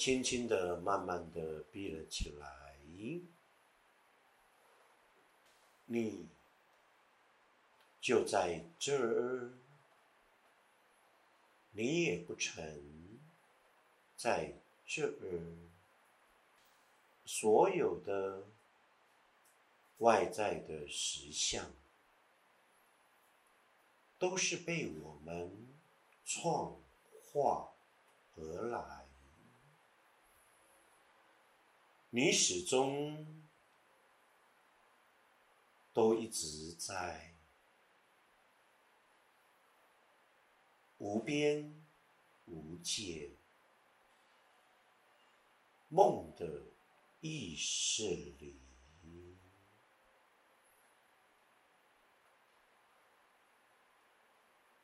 轻轻的、慢慢的闭了起来。你就在这儿，你也不成在这儿，所有的外在的实相，都是被我们创化而来。你始终。都一直在无边无界梦的意识里，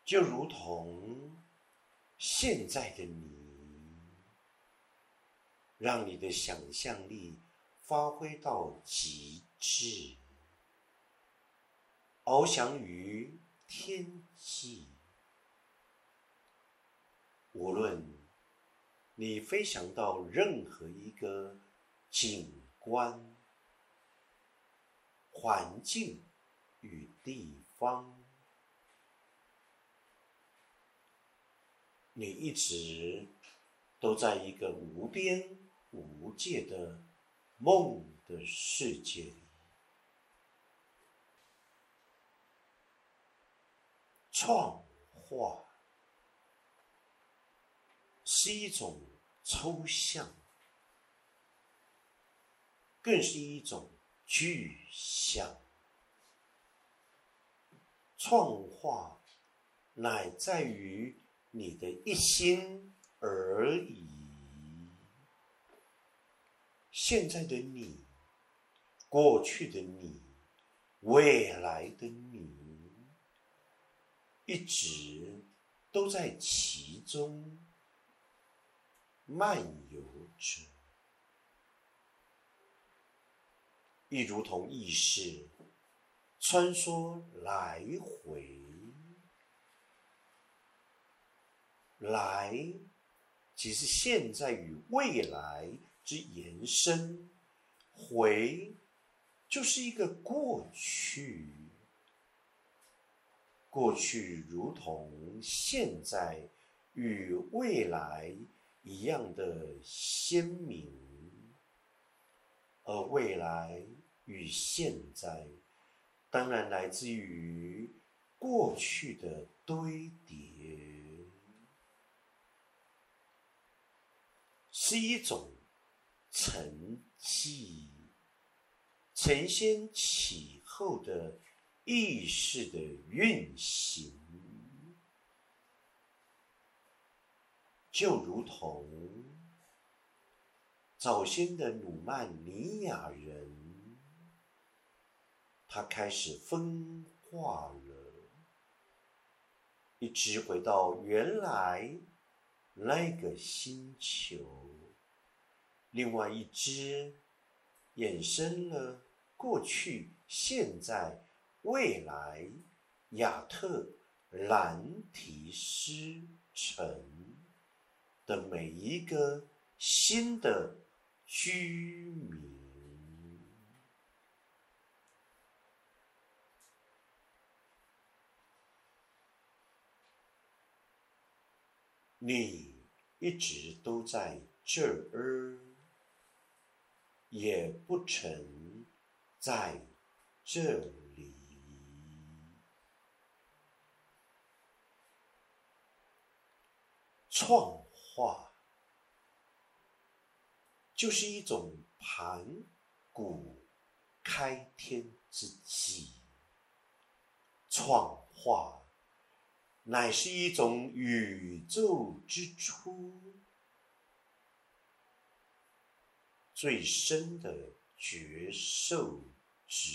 就如同现在的你，让你的想象力发挥到极致。翱翔于天际，无论你飞翔到任何一个景观、环境与地方，你一直都在一个无边无界的梦的世界里。创化是一种抽象，更是一种具象。创化乃在于你的一心而已。现在的你，过去的你，未来的你。一直都在其中漫游着，亦如同意识穿梭来回。来，即是现在与未来之延伸；回，就是一个过去。过去如同现在与未来一样的鲜明，而未来与现在当然来自于过去的堆叠，是一种沉寂、承先启后的。意识的运行，就如同早先的努曼尼亚人，他开始分化了，一直回到原来那个星球；另外一只衍生了过去、现在。未来，亚特兰提斯城的每一个新的居民，你一直都在这儿，也不曾在这里。创化就是一种盘古开天之气，创化乃是一种宇宙之初最深的觉受之，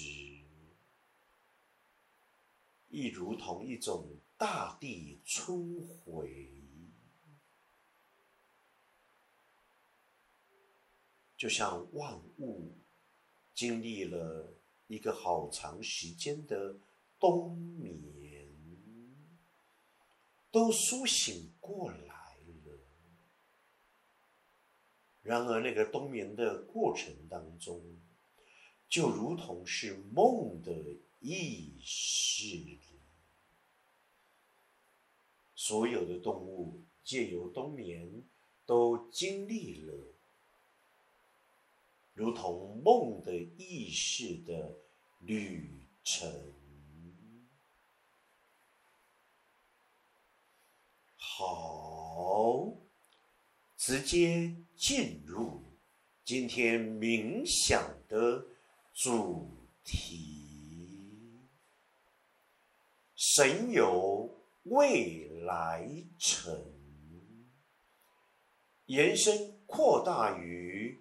亦如同一种大地春回。就像万物经历了一个好长时间的冬眠，都苏醒过来了，然而，那个冬眠的过程当中，就如同是梦的意识里，所有的动物借由冬眠，都经历了如同梦的意识的旅程。好，直接进入今天冥想的主题。神游未来城，延伸扩大于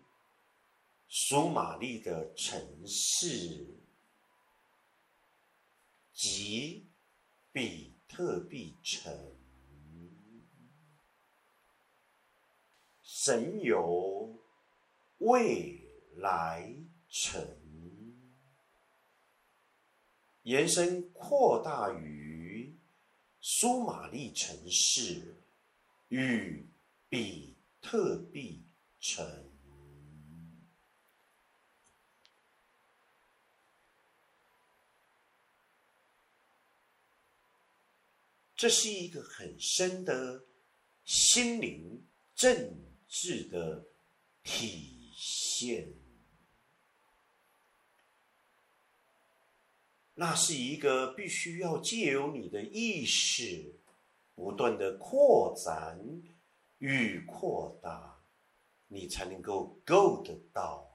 苏玛丽的城市及比特币城。神游未来城，延伸扩大于苏玛丽城市与比特币城。这是一个很深的心灵震。质的体现，那是一个必须要借由你的意识不断的扩展与扩大，你才能够够得到。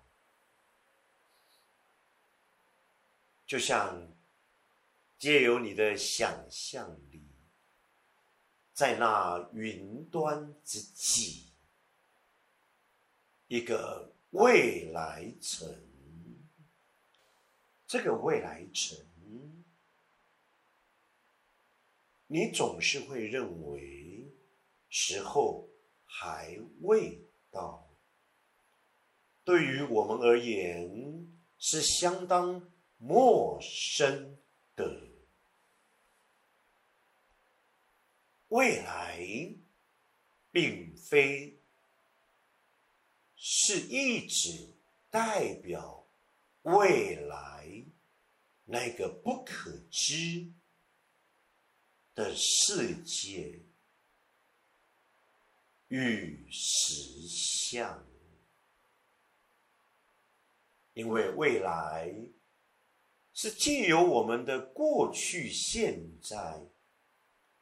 就像借由你的想象力，在那云端之际。一个未来城，这个未来城，你总是会认为时候还未到。对于我们而言，是相当陌生的未来，并非。是一直代表未来那个不可知的世界与实相，因为未来是借由我们的过去、现在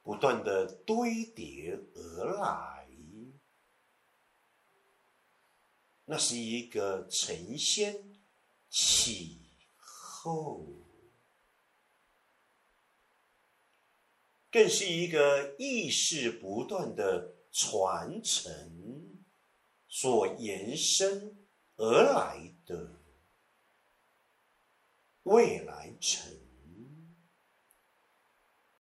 不断的堆叠而来。那是一个承先启后，更是一个意识不断的传承所延伸而来的未来城。